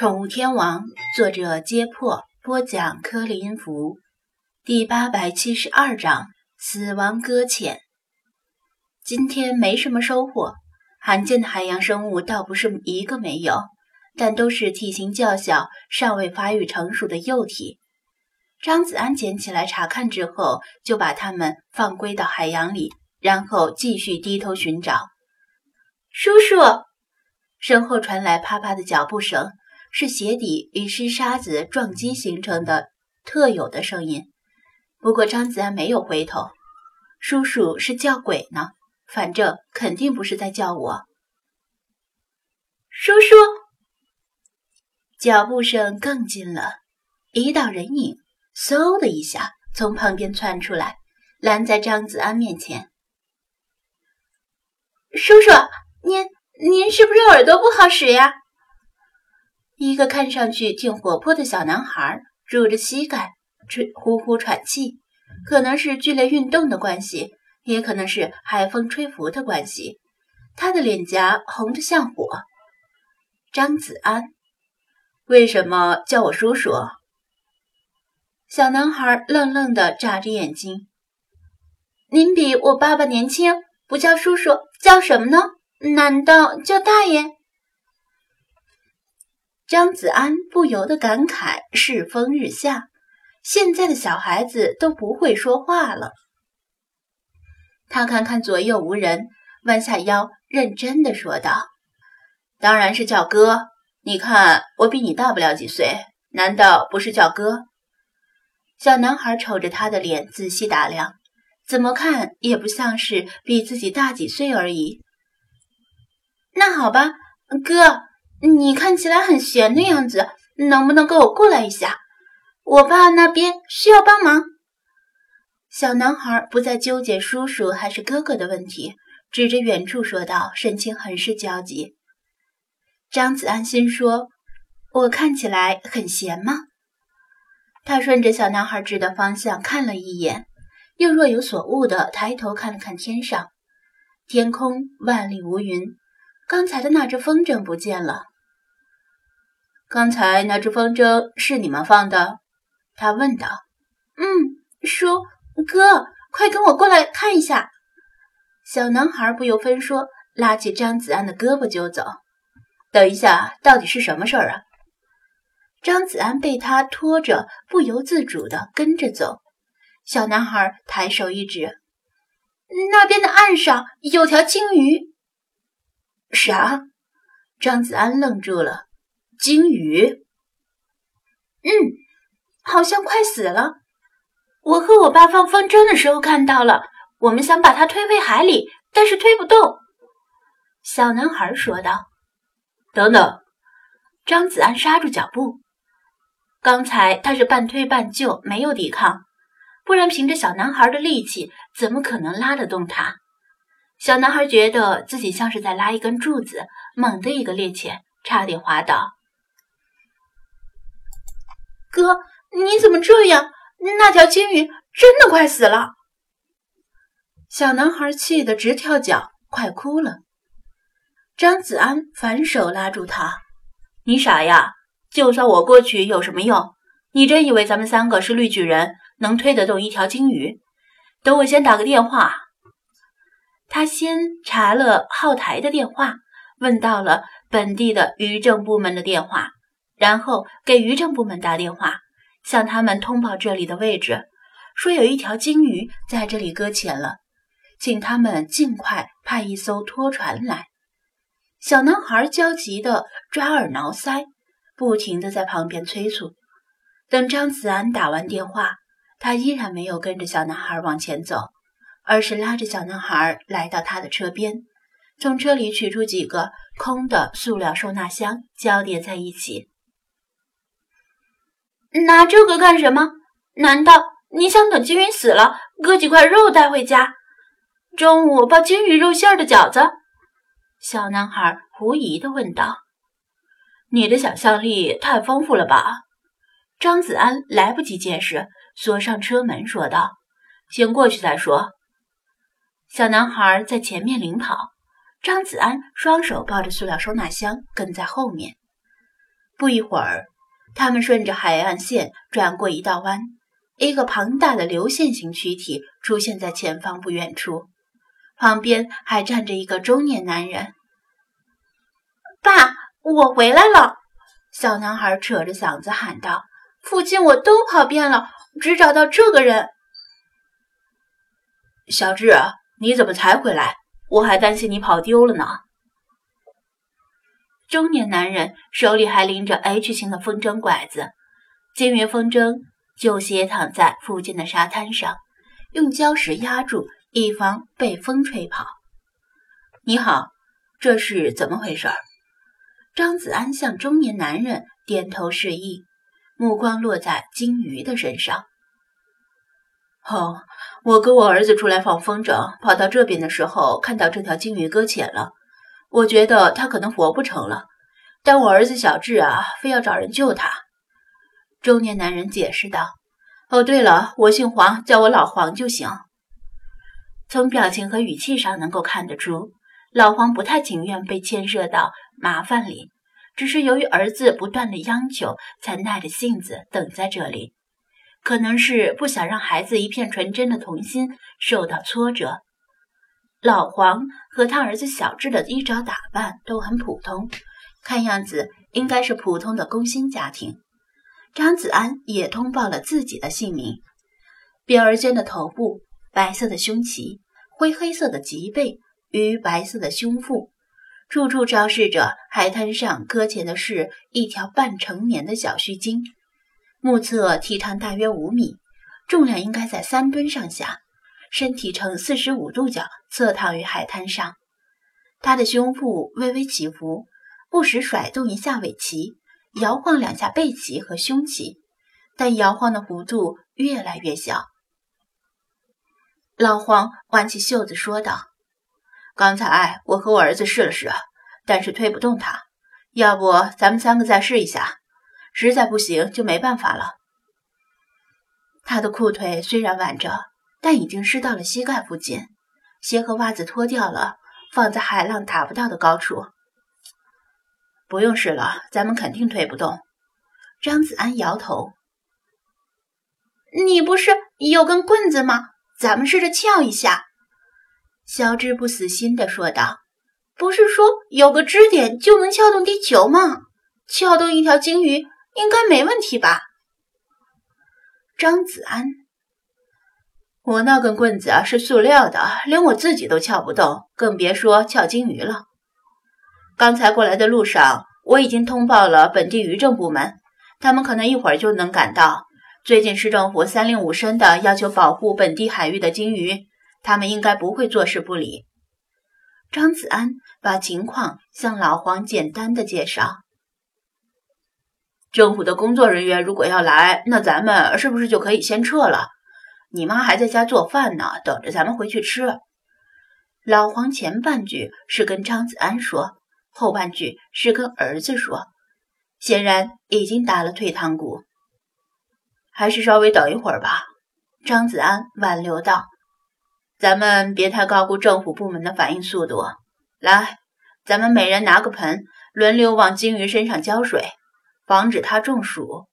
宠物天王，作者：揭破，播讲：柯林福，第八百七十二章：死亡搁浅。今天没什么收获，罕见的海洋生物倒不是一个没有，但都是体型较小、尚未发育成熟的幼体。张子安捡起来查看之后，就把它们放归到海洋里，然后继续低头寻找。叔叔，身后传来啪啪的脚步声。是鞋底与湿沙子撞击形成的特有的声音。不过张子安没有回头，叔叔是叫鬼呢，反正肯定不是在叫我。叔叔，脚步声更近了，一道人影嗖的一下从旁边窜出来，拦在张子安面前。叔叔，您您是不是耳朵不好使呀？一个看上去挺活泼的小男孩，拄着膝盖，吹呼呼喘气，可能是剧烈运动的关系，也可能是海风吹拂的关系。他的脸颊红得像火。张子安，为什么叫我叔叔？小男孩愣愣地眨着眼睛。您比我爸爸年轻，不叫叔叔，叫什么呢？难道叫大爷？张子安不由得感慨：世风日下，现在的小孩子都不会说话了。他看看左右无人，弯下腰，认真的说道：“当然是叫哥。你看我比你大不了几岁，难道不是叫哥？”小男孩瞅着他的脸，仔细打量，怎么看也不像是比自己大几岁而已。那好吧，哥。你看起来很闲的样子，能不能跟我过来一下？我爸那边需要帮忙。小男孩不再纠结叔叔还是哥哥的问题，指着远处说道，神情很是焦急。张子安心说：“我看起来很闲吗？”他顺着小男孩指的方向看了一眼，又若有所悟地抬头看了看天上，天空万里无云，刚才的那只风筝不见了。刚才那只风筝是你们放的？他问道。“嗯，叔哥，快跟我过来看一下。”小男孩不由分说，拉起张子安的胳膊就走。“等一下，到底是什么事儿啊？”张子安被他拖着，不由自主的跟着走。小男孩抬手一指：“那边的岸上有条鲸鱼。”“啥？”张子安愣住了。鲸鱼，嗯，好像快死了。我和我爸放风筝的时候看到了，我们想把它推回海里，但是推不动。小男孩说道。等等，张子安刹住脚步。刚才他是半推半就，没有抵抗，不然凭着小男孩的力气，怎么可能拉得动他？小男孩觉得自己像是在拉一根柱子，猛地一个趔趄，差点滑倒。哥，你怎么这样？那条鲸鱼真的快死了！小男孩气得直跳脚，快哭了。张子安反手拉住他：“你傻呀？就算我过去有什么用？你真以为咱们三个是绿巨人，能推得动一条鲸鱼？等我先打个电话。”他先查了后台的电话，问到了本地的渔政部门的电话。然后给渔政部门打电话，向他们通报这里的位置，说有一条鲸鱼在这里搁浅了，请他们尽快派一艘拖船来。小男孩焦急地抓耳挠腮，不停地在旁边催促。等张子安打完电话，他依然没有跟着小男孩往前走，而是拉着小男孩来到他的车边，从车里取出几个空的塑料收纳箱，交叠在一起。拿这个干什么？难道你想等金鱼死了，割几块肉带回家，中午包金鱼肉馅的饺子？小男孩狐疑地问道。你的想象力太丰富了吧？张子安来不及解释，锁上车门说道：“先过去再说。”小男孩在前面领跑，张子安双手抱着塑料收纳箱跟在后面。不一会儿，他们顺着海岸线转过一道弯，一个庞大的流线型躯体出现在前方不远处，旁边还站着一个中年男人。爸，我回来了！小男孩扯着嗓子喊道：“附近我都跑遍了，只找到这个人。”小智，你怎么才回来？我还担心你跑丢了呢。中年男人手里还拎着 H 型的风筝拐子，金鱼风筝就斜躺在附近的沙滩上，用礁石压住，以防被风吹跑。你好，这是怎么回事？张子安向中年男人点头示意，目光落在金鱼的身上。哦，我跟我儿子出来放风筝，跑到这边的时候，看到这条金鱼搁浅了。我觉得他可能活不成了，但我儿子小智啊，非要找人救他。中年男人解释道：“哦，对了，我姓黄，叫我老黄就行。”从表情和语气上能够看得出，老黄不太情愿被牵涉到麻烦里，只是由于儿子不断的央求，才耐着性子等在这里。可能是不想让孩子一片纯真的童心受到挫折。老黄和他儿子小智的衣着打扮都很普通，看样子应该是普通的工薪家庭。张子安也通报了自己的姓名：扁儿尖的头部，白色的胸鳍，灰黑色的脊背与白色的胸腹，处处昭示着海滩上搁浅的是一条半成年的小须鲸。目测体长大约五米，重量应该在三吨上下。身体呈四十五度角侧躺于海滩上，他的胸部微微起伏，不时甩动一下尾鳍，摇晃两下背鳍和胸鳍，但摇晃的幅度越来越小。老黄挽起袖子说道：“刚才我和我儿子试了试，但是推不动他。要不咱们三个再试一下，实在不行就没办法了。”他的裤腿虽然挽着。但已经湿到了膝盖附近，鞋和袜子脱掉了，放在海浪打不到的高处。不用试了，咱们肯定推不动。张子安摇头：“你不是有根棍子吗？咱们试着撬一下。”小智不死心地说道：“不是说有个支点就能撬动地球吗？撬动一条鲸鱼应该没问题吧？”张子安。我那根棍子啊是塑料的，连我自己都撬不动，更别说撬金鱼了。刚才过来的路上，我已经通报了本地渔政部门，他们可能一会儿就能赶到。最近市政府三令五申的要求保护本地海域的金鱼，他们应该不会坐视不理。张子安把情况向老黄简单的介绍。政府的工作人员如果要来，那咱们是不是就可以先撤了？你妈还在家做饭呢，等着咱们回去吃。老黄前半句是跟张子安说，后半句是跟儿子说，显然已经打了退堂鼓。还是稍微等一会儿吧。张子安挽留道：“咱们别太高估政府部门的反应速度。来，咱们每人拿个盆，轮流往金鱼身上浇水，防止它中暑。”